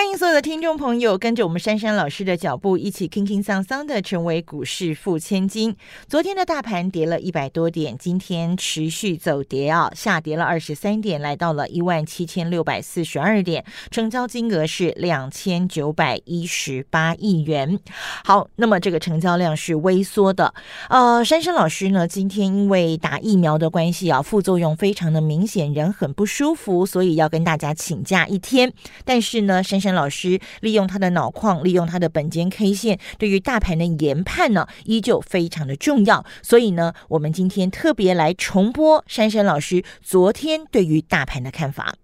欢迎所有的听众朋友跟着我们珊珊老师的脚步，一起轻轻桑桑的成为股市富千金。昨天的大盘跌了一百多点，今天持续走跌啊，下跌了二十三点，来到了一万七千六百四十二点，成交金额是两千九百一十八亿元。好，那么这个成交量是微缩的。呃，珊珊老师呢，今天因为打疫苗的关系啊，副作用非常的明显，人很不舒服，所以要跟大家请假一天。但是呢，珊珊老师利用他的脑矿，利用他的本间 K 线，对于大盘的研判呢，依旧非常的重要。所以呢，我们今天特别来重播珊珊老师昨天对于大盘的看法。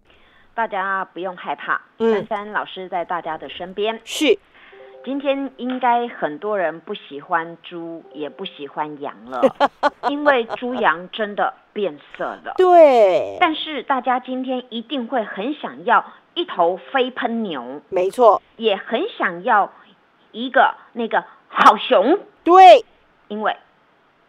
大家不用害怕，嗯珊珊老师在大家的身边。是，今天应该很多人不喜欢猪，也不喜欢羊了，因为猪羊真的变色了。对，但是大家今天一定会很想要一头飞喷牛，没错，也很想要一个那个好熊，对，因为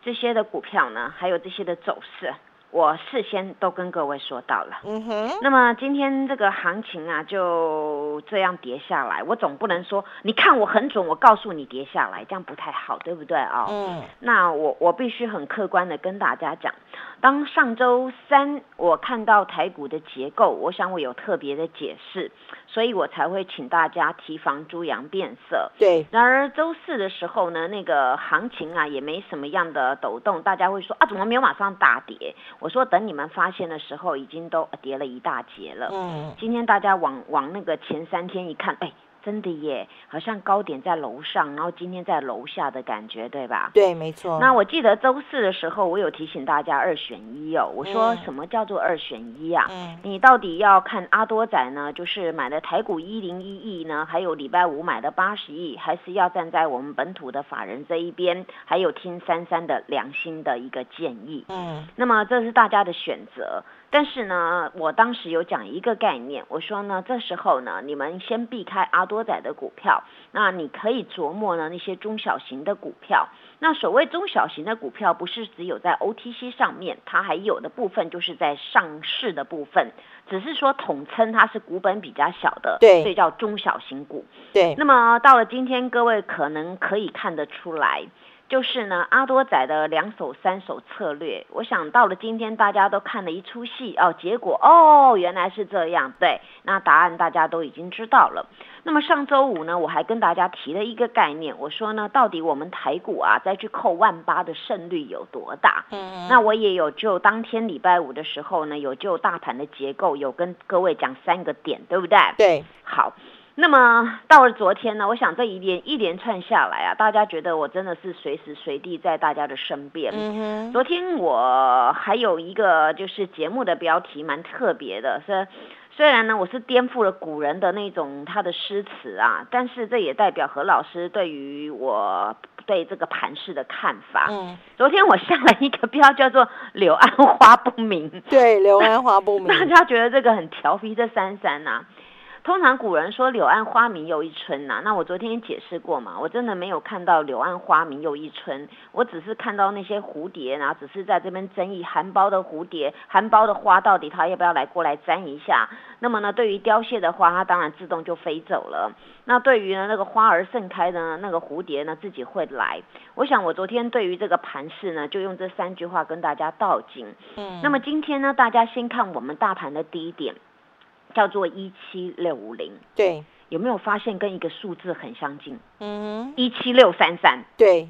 这些的股票呢，还有这些的走势，我事先都跟各位说到了。嗯哼，那么今天这个行情啊，就这样跌下来，我总不能说你看我很准，我告诉你跌下来，这样不太好，对不对啊、嗯，那我我必须很客观的跟大家讲，当上周三我看到台股的结构，我想我有特别的解释，所以我才会请大家提防猪羊变色。对，然而周四的时候呢，那个行情啊也没什么样的抖动，大家会说啊怎么没有马上大跌？我说等你们发现的时候，已经都跌了一大截了。嗯，今天大家往往那个前三天一看，哎，真的耶，好像高点在楼上，然后今天在楼下的感觉，对吧？对，没错。那我记得周四的时候，我有提醒大家二选一哦。我说嗯什么叫做二选一啊？嗯，你到底要看阿多仔呢，就是买的台股一零一亿呢，还有礼拜五买的八十亿，还是要站在我们本土的法人这一边，还有听三三的良心的一个建议。嗯，那么这是大家的选择。但是呢，我当时有讲一个概念，我说呢，这时候呢，你们先避开阿多仔的股票，那你可以琢磨呢那些中小型的股票。那所谓中小型的股票，不是只有在 OTC 上面，它还有的部分就是在上市的部分，只是说统称它是股本比较小的，对所以叫中小型股。对，那么到了今天，各位可能可以看得出来，就是呢阿多仔的两手三手策略。我想到了今天大家都看了一出戏哦，结果哦原来是这样，对，那答案大家都已经知道了。那么上周五呢，我还跟大家提了一个概念，我说呢，到底我们台股啊再去扣万八的胜率有多大？嗯，那我也有就当天礼拜五的时候呢，有就大盘的结构有跟各位讲三个点，对不对？对，好，那么到了昨天呢，我想这一连一连串下来啊，大家觉得我真的是随时随地在大家的身边。嗯哼，昨天我还有一个就是节目的标题蛮特别的，是虽然呢我是颠覆了古人的那种他的诗词啊，但是这也代表何老师对于我对这个盘势的看法。嗯，昨天我下了一个标叫做“柳暗花不明”，对，柳暗花不明，大家觉得这个很调皮，这三三呐、通常古人说“柳暗花明又一村”呐，那我昨天也解释过嘛，我真的没有看到“柳暗花明又一村”，我只是看到那些蝴蝶，然后只是在这边争议含苞的蝴蝶、含苞的花到底它要不要来过来沾一下。那么呢，对于凋谢的花，它当然自动就飞走了。那对于呢那个花儿盛开的呢那个蝴蝶呢，自己会来。我想我昨天对于这个盘势呢，就用这三句话跟大家道尽。嗯，那么今天呢，大家先看我们大盘的第一点，叫做一七六五零，对，有没有发现跟一个数字很相近？嗯，一七六三三，对，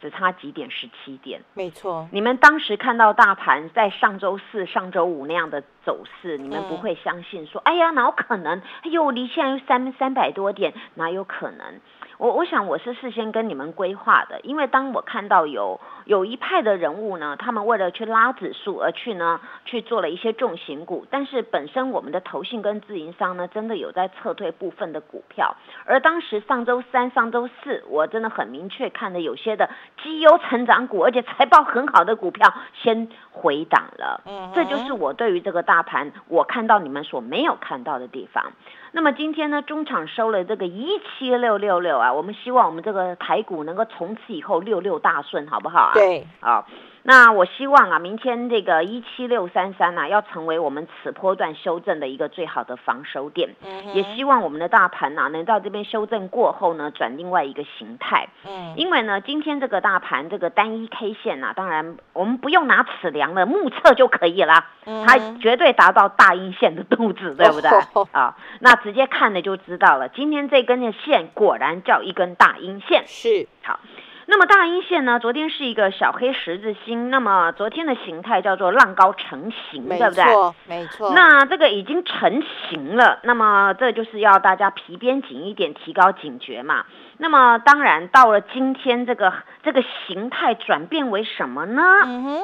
只差几点？十七点。没错，你们当时看到大盘在上周四、上周五那样的走势，你们嗯不会相信说，哎呀，哪有可能？哎呦，离现在又三三百多点，哪有可能？我我想我是事先跟你们规划的，因为当我看到有有一派的人物呢，他们为了去拉指数而去呢去做了一些重型股，但是本身我们的投信跟自营商呢，真的有在撤退部分的股票。而当时上周三、上周四，我真的很明确看的有些的绩优成长股，而且财报很好的股票先回档了。嗯，这就是我对于这个大盘我看到你们所没有看到的地方。那么今天呢，中场收了这个一七六六六啊，我们希望我们这个台股能够从此以后六六大顺，好不好啊？对，啊。那我希望啊，明天这个一七六三三呐，要成为我们此波段修正的一个最好的防守点。嗯，也希望我们的大盘呐，能到这边修正过后呢，转另外一个形态。嗯，因为呢，今天这个大盘这个单一 K 线呐，当然我们不用拿尺量了，目测就可以了。嗯，它绝对达到大阴线的肚子，对不对？啊，那直接看了就知道了。今天这根的线果然叫一根大阴线。是，好。那么大阴线呢？昨天是一个小黑十字星，那么昨天的形态叫做浪高成型，对不对？没错，没错。那这个已经成型了，那么这就是要大家皮鞭紧一点，提高警觉嘛。那么当然到了今天，这个这个形态转变为什么呢？嗯哼。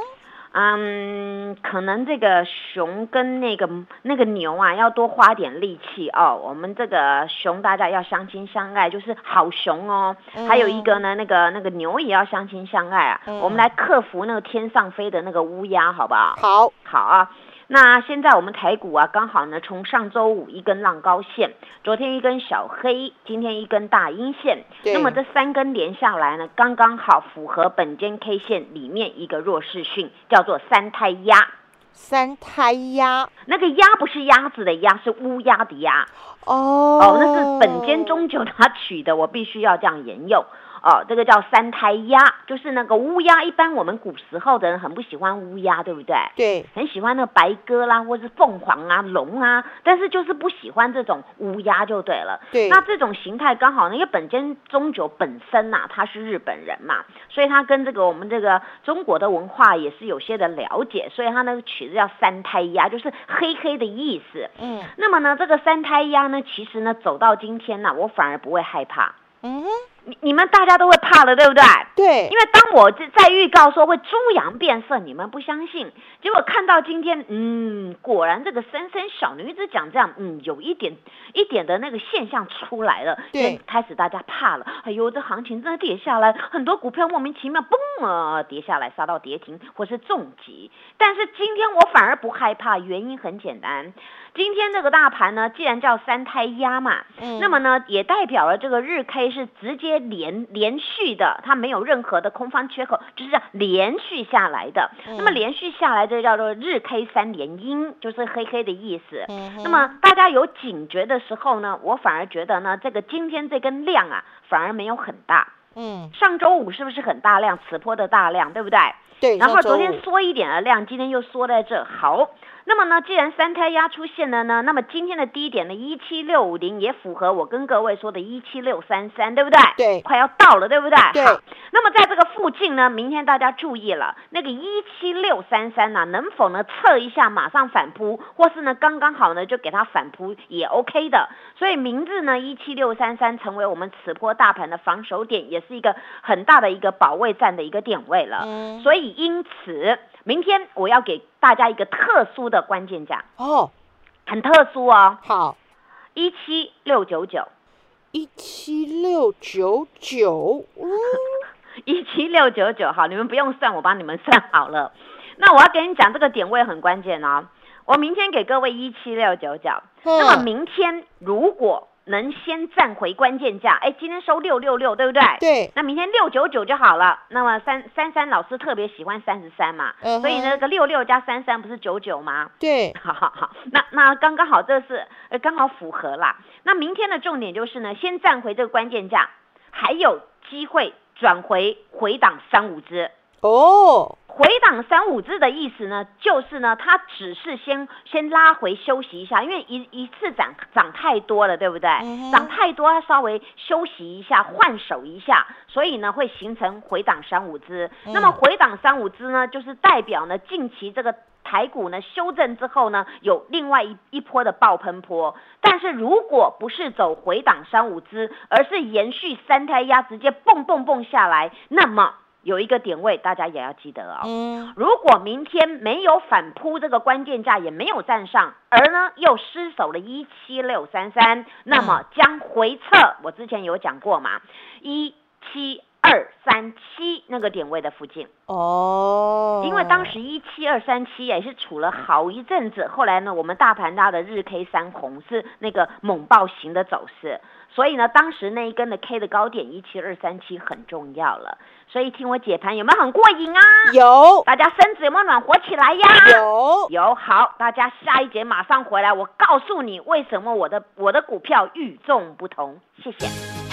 嗯，可能这个熊跟那个那个牛啊，要多花点力气哦。我们这个熊大家要相亲相爱，就是好熊哦。还有一个呢，那个那个牛也要相亲相爱啊。我们来克服那个天上飞的那个乌鸦，好不好？好，好啊。那现在我们台股啊，刚好呢，从上周五一根浪高线，昨天一根小黑，今天一根大阴线，那么这三根连下来呢，刚刚好符合本间 K 线里面一个弱势讯，叫做三胎压。三胎鸭，那个鸭不是鸭子的鸭，是乌鸦的鸭。哦，哦，那是本间中九他取的，我必须要这样沿用。哦，这个叫三胎鸭，就是那个乌鸦。一般我们古时候的人很不喜欢乌鸦，对不对？对，很喜欢那个白鸽啦，或是凤凰啊、龙啊，但是就是不喜欢这种乌鸦就对了。对，那这种形态刚好呢，因为本间中九本身呐，他是日本人嘛，所以他跟这个我们这个中国的文化也是有些的了解，所以他那个曲子叫三胎鸭，就是黑黑的意思。嗯，那么呢，这个三胎鸭呢，其实呢，走到今天呢，我反而不会害怕。嗯。你你们大家都会怕的，对不对？对，因为当我在预告说会猪羊变色，你们不相信，结果看到今天，嗯，果然这个深深小女子讲这样，嗯，有一点一点的那个现象出来了，对，开始大家怕了，哎呦，这行情真的跌下来，很多股票莫名其妙嘣啊跌下来，杀到跌停或是重击，但是今天我反而不害怕，原因很简单。今天这个大盘呢，既然叫三胎压嘛，嗯，那么呢，也代表了这个日 K 是直接连连续的，它没有任何的空方缺口，就是这样连续下来的。那么连续下来，这叫做日 K 三连阴，就是黑黑的意思。那么大家有警觉的时候呢，我反而觉得呢，这个今天这根量啊，反而没有很大。嗯，上周五是不是很大量？此波的大量，对不对？对。然后昨天缩一点的量，今天又缩在这，好。那么呢，既然三胎压出现了呢，那么今天的低点呢，一七六五零也符合我跟各位说的一七六三三，对不对？对，快要到了，对不对？对。那么在这个附近呢，明天大家注意了，那个一七六三三呢，能否呢测一下马上反扑，或是呢刚刚好呢就给它反扑也 OK 的。所以明日呢，一七六三三成为我们此波大盘的防守点，也是一个很大的一个保卫战的一个点位了。嗯。所以因此。明天我要给大家一个特殊的关键价哦，很特殊哦。好，一七六九九，一七六九九，一七六九九。好，你们不用算，我帮你们算好了。那我要跟你讲，这个点位很关键哦。我明天给各位一七六九九，那么明天如果。能先站回关键价，哎，今天收六六六，对不对？对。那明天六九九就好了。那么三三三老师特别喜欢三十三嘛，所以那个六六加三三不是九九吗？对。好好好，那那刚刚好，这是呃刚好符合啦。那明天的重点就是呢，先站回这个关键价，还有机会转回回档三五只。哦。回档三五只的意思呢，就是呢，它只是先先拉回休息一下，因为一一次涨涨太多了，对不对？涨太多，它稍微休息一下，换手一下，所以呢会形成回档三五只。那么回档三五只呢，就是代表呢近期这个台股呢修正之后呢，有另外一一波的爆喷波。但是如果不是走回档三五只，而是延续三胎压，直接蹦蹦蹦下来，那么。有一个点位，大家也要记得哦。嗯，如果明天没有反扑这个关键价，也没有站上，而呢又失守了一七六三三，那么将回撤。我之前有讲过嘛，一七二三七那个点位的附近。哦，因为当时一七二三七也是处了好一阵子，后来呢，我们大盘大的日 K 三红是那个猛暴型的走势。所以呢，当时那一根的 K 的高点一七二三七很重要了。所以听我解盘有没有很过瘾啊？有，大家身子有没有暖和起来呀？有，有。好，大家下一节马上回来，我告诉你为什么我的我的股票与众不同。谢谢。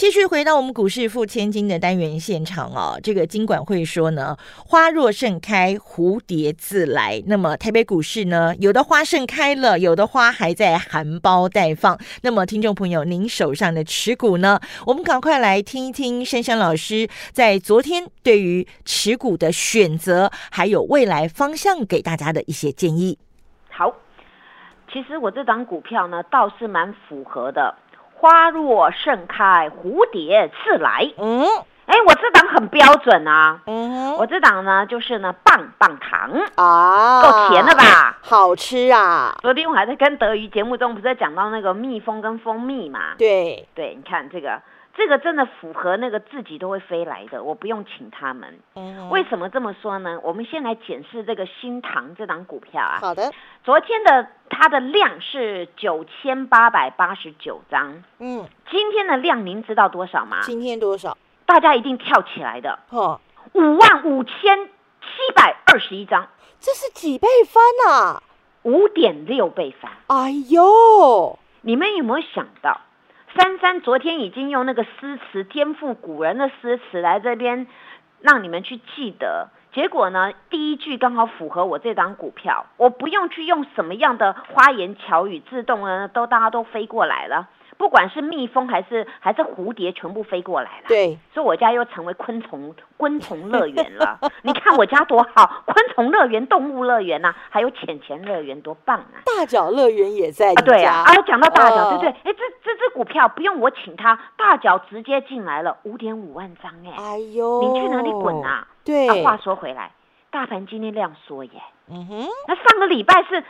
继续回到我们股市付千金的单元现场哦，这个金管会说呢，花若盛开，蝴蝶自来。那么台北股市呢，有的花盛开了，有的花还在含苞待放。那么听众朋友，您手上的持股呢？我们赶快来听一听珊珊老师在昨天对于持股的选择，还有未来方向给大家的一些建议。好，其实我这张股票呢，倒是蛮符合的。花若盛开，蝴蝶自来。嗯，哎，我这档很标准啊。嗯，我这档呢，就是呢，棒棒糖啊，够甜了吧？好吃啊！昨天我还在跟德瑜节目中，不是在讲到那个蜜蜂跟蜂蜜嘛？对，对，你看这个。这个真的符合那个自己都会飞来的，我不用请他们。为什么这么说呢？我们先来检视这个新唐这档股票啊。好的。昨天的它的量是九千八百八十九张。嗯。今天的量您知道多少吗？今天多少？大家一定跳起来的。哦。五万五千七百二十一张。这是几倍翻啊？五点六倍翻。哎呦！你们有没有想到？珊珊昨天已经用那个诗词颠覆古人的诗词来这边让你们去记得，结果呢，第一句刚好符合我这张股票，我不用去用什么样的花言巧语，自动呢都大家都飞过来了。不管是蜜蜂还是还是蝴蝶，全部飞过来了。对，所以我家又成为昆虫昆虫乐园了。你看我家多好，昆虫乐园、动物乐园呐，还有浅浅乐园，多棒啊！大脚乐园也在啊，对啊，啊，讲到大脚，对不对？哎，这这只股票不用我请他，大脚直接进来了，五点五万张哎！哎呦，你去哪里滚啊？对，话说回来，大盘今天量缩耶。嗯哼，那上个礼拜是。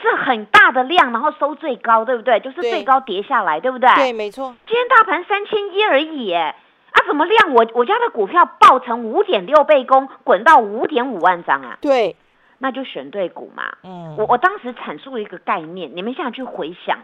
是很大的量，然后收最高，对不对？就是最高跌下来，对不对？对，没错。今天大盘三千一而已，哎，啊，怎么量？我我家的股票爆成五点六倍攻，滚到五点五万张啊！对，那就选对股嘛。嗯，我我当时阐述了一个概念，你们现在去回想，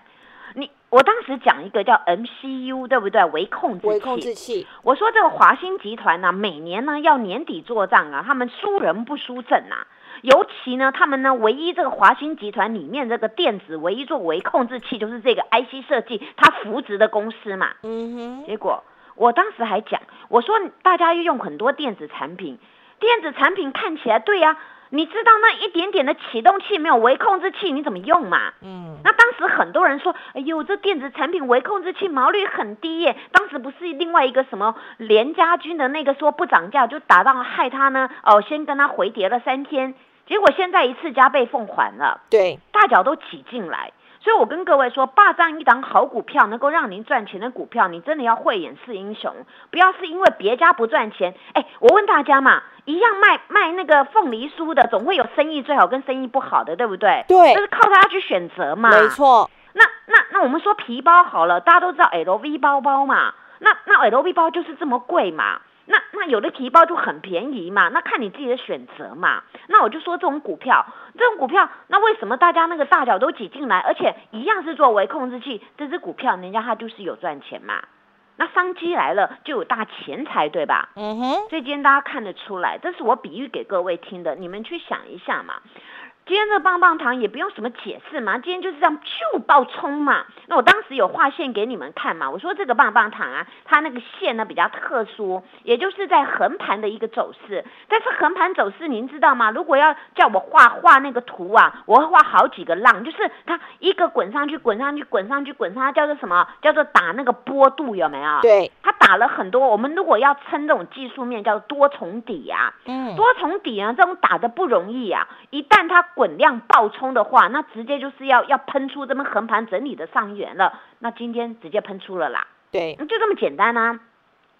你我当时讲一个叫 MCU，对不对？微控制器。微控制器。我说这个华兴集团呢，每年呢要年底做账啊，他们输人不输阵啊。尤其呢，他们呢，唯一这个华兴集团里面这个电子唯一做微控制器，就是这个 IC 设计，它扶植的公司嘛。嗯哼。结果我当时还讲，我说大家用很多电子产品，电子产品看起来对呀，你知道那一点点的启动器没有微控制器，你怎么用嘛？嗯。那当时很多人说，哎呦，这电子产品微控制器毛利很低耶。当时不是另外一个什么联家军的那个说不涨价就打到害他呢？哦，先跟他回跌了三天。结果现在一次加倍奉还了，对，大脚都挤进来，所以我跟各位说，霸占一档好股票，能够让您赚钱的股票，你真的要慧眼识英雄，不要是因为别家不赚钱。哎，我问大家嘛，一样卖卖那个凤梨酥的，总会有生意最好跟生意不好的，对不对？对。就是靠大家去选择嘛。没错，那那那我们说皮包好了，大家都知道 LV 包包嘛，那那 LV 包就是这么贵嘛，那那有的提包就很便宜嘛，那看你自己的选择嘛。那我就说这种股票，这种股票，那为什么大家那个大脚都挤进来，而且一样是作为控制器，这只股票人家它就是有赚钱嘛。那商机来了就有大钱财，对吧？嗯哼，所以今天大家看得出来，这是我比喻给各位听的，你们去想一下嘛。今天这棒棒糖也不用什么解释嘛，今天就是这样咻爆冲嘛。那我当时有画线给你们看嘛，我说这个棒棒糖啊，它那个线呢比较特殊，也就是在横盘的一个走势。但是横盘走势您知道吗？如果要叫我画画那个图啊，我会画好几个浪，就是它一个滚上去，滚上去，滚上去，滚上去，叫做什么？叫做打那个波度有没有？对，它打了很多，我们如果要称这种技术面叫多重底呀、嗯，多重底啊，这种打的不容易啊。一旦它滚量爆冲的话，那直接就是要要喷出这么横盘整理的上缘了。那今天直接喷出了啦，对，就这么简单啊。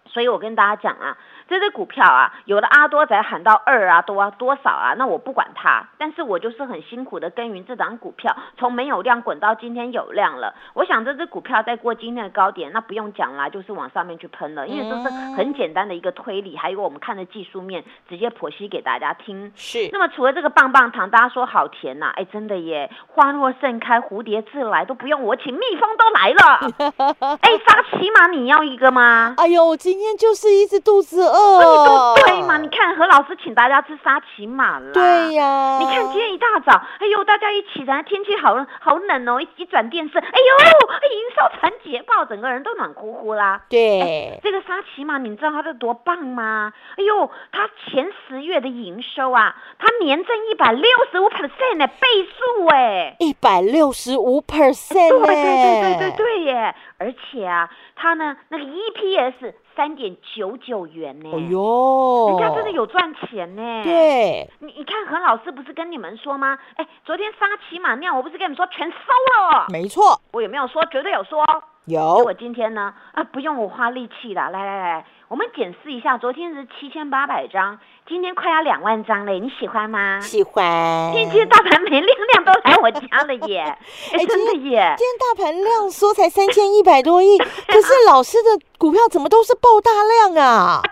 所以我跟大家讲啊，这只股票啊，有的阿多仔喊到二啊多啊多少啊，那我不管它，但是我就是很辛苦的耕耘这档股票，从没有量滚到今天有量了。我想这只股票再过今天的高点，那不用讲啦，就是往上面去喷了，因为这是很简单的一个推理，还有我们看的技术面，直接剖析给大家听。是，那么除了这个棒棒糖，大家说好甜呐、哎，真的耶，花若盛开，蝴蝶自来，都不用我请，蜜蜂都来了。哎，沙琪玛，你要一个吗？哎呦，今天就是一直肚子那饿，你都对嘛？你看何老师请大家吃沙琪玛啦。对呀，你看今天一大早，哎呦，大家一起来，天气好好冷哦，一一转电视，哎呦，营收传捷报，整个人都暖乎乎啦。对，这个沙琪玛，你知道它这多棒吗？哎呦，它前十月的营收啊，它年增一百六十五 percent 呢，倍数哎。一百六十五 percent 对对对对对对耶！而且啊，它呢那个 EPS 三点九九元呢，哎呦，人家真的有赚钱呢。，对，你你看何老师不是跟你们说吗？哎，昨天沙琪玛酿，我不是跟你们说全收了？没错，我有没有说？绝对有说。结有我今天呢，啊，不用我花力气了，来来来，我们检视一下，昨天是七千八百张，今天快要两万张嘞，你喜欢吗？喜欢。今天大盘没量量都来我家了耶，哎，真的耶。今天大盘量缩才三千一百多亿，可是老师的股票怎么都是爆大量啊？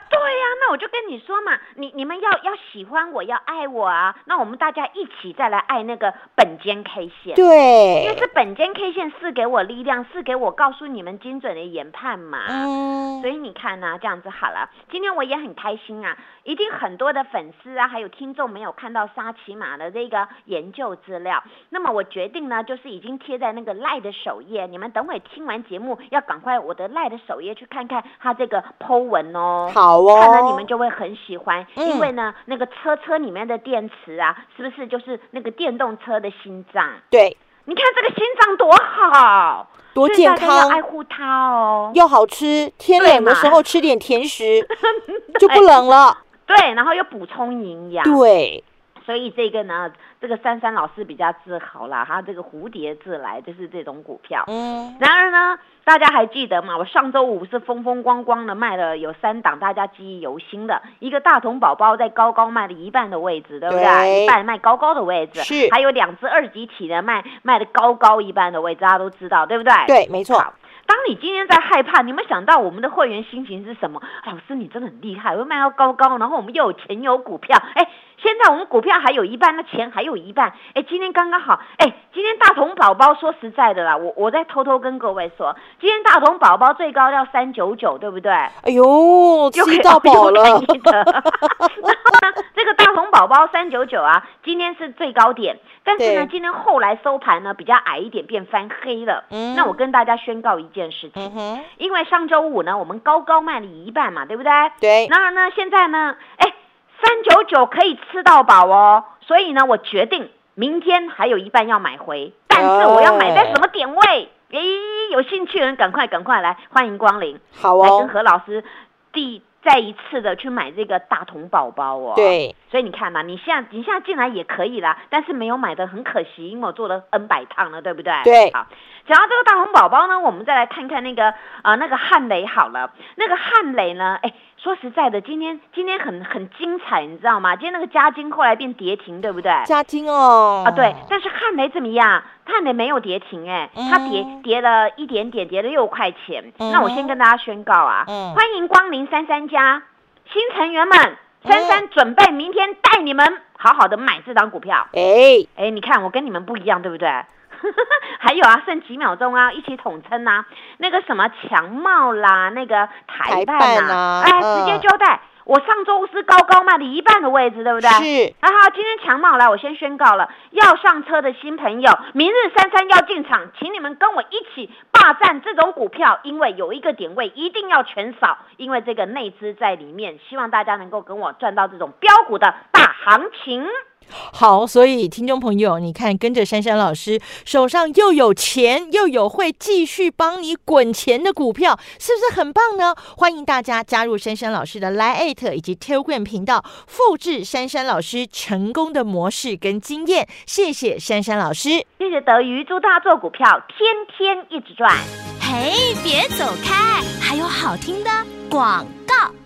那我就跟你说嘛，你你们要要喜欢我，要爱我啊，那我们大家一起再来爱那个本间 K 线。对因为，是本间 K 线是给我力量，是给我告诉你们精准的研判嘛。嗯所，以你看呢、这样子好了。今天我也很开心啊，一定很多的粉丝啊，还有听众没有看到沙琪玛的这个研究资料。那么我决定呢，就是已经贴在那个赖的首页，你们等会听完节目要赶快我的赖的首页去看看他这个 Po 文哦。好哦，看了你们就会很喜欢，嗯。因为呢，那个车车里面的电池啊，是不是就是那个电动车的心脏？对，你看这个心脏多好，多健所以大家要爱护它哦。又好吃，天冷的时候吃点甜食 就不冷了。对，然后又补充营养，对，所以这个呢，这个珊珊老师比较自豪啦，他这个蝴蝶自来就是这种股票。嗯，然而呢，大家还记得吗？我上周五是风风光光的卖了有三档，大家记忆犹新的。一个大同宝宝在高高卖了一半的位置，对不对？对一半卖高高的位置，是还有两只二级体的卖卖的高高一半的位置，大家都知道，对不对？对，没错，好，当你今天在害怕，你有没有想到我们的会员心情是什么？老师，你真的很厉害，会卖到高高，然后我们又有钱有股票，哎，现在我们股票还有一半，那钱还有一半，哎，今天刚刚好，哎，今天大同宝宝说实在的啦，我我在偷偷跟各位说，今天大同宝宝最高要三九九，对不对？哎呦，吃到饱了 个大红宝宝三九九啊，今天是最高点，但是呢，今天后来收盘呢比较矮一点，变翻黑了。嗯那我跟大家宣告一件事情，嗯，因为上周五呢，我们高高卖了一半嘛，对不对？对，然而呢，现在呢，哎，三九九可以吃到饱哦，所以呢，我决定明天还有一半要买回，但是我要买在什么点位？诶，有兴趣的人赶快赶快来，欢迎光临。好来跟哦，何老师第再一次的去买这个大童宝宝哦。对，所以你看嘛，你现在你现在进来也可以啦，但是没有买的很可惜，因为我做了 N 百趟了，对不对？对好，讲到这个大红宝宝呢，我们再来看看那个啊、那个汉雷好了，那个汉雷呢，哎，说实在的，今天今天很很精彩，你知道吗？今天那个加金后来变跌停，对不对？加金哦。啊，对，但是汉雷怎么样？汉雷没有跌停，哎，它跌嗯跌了一点点，跌了六块钱。嗯那我先跟大家宣告啊，嗯欢迎光临三三家新成员们，三三准备明天带你们好好的买这张股票。哎，哎，你看我跟你们不一样，对不对？还有啊，剩几秒钟啊，一起统称啊，那个什么强茂啦，那个台办台办啊哎，嗯。直接交代，我上周是高高卖了一半的位置，对不对？是。那好，今天强茂来，我先宣告了，要上车的新朋友，明日三三要进场，请你们跟我一起霸占这种股票，因为有一个点位一定要全扫，因为这个内资在里面，希望大家能够跟我赚到这种标股的大行情。好，所以听众朋友，你看跟着珊珊老师手上又有钱，又有会继续帮你滚钱的股票，是不是很棒呢？欢迎大家加入珊珊老师的 Line 以及 Telegram 频道，复制珊珊老师成功的模式跟经验。谢谢珊珊老师。谢谢德瑜，祝大家做股票天天一直赚。嘿，别走开，还有好听的广告。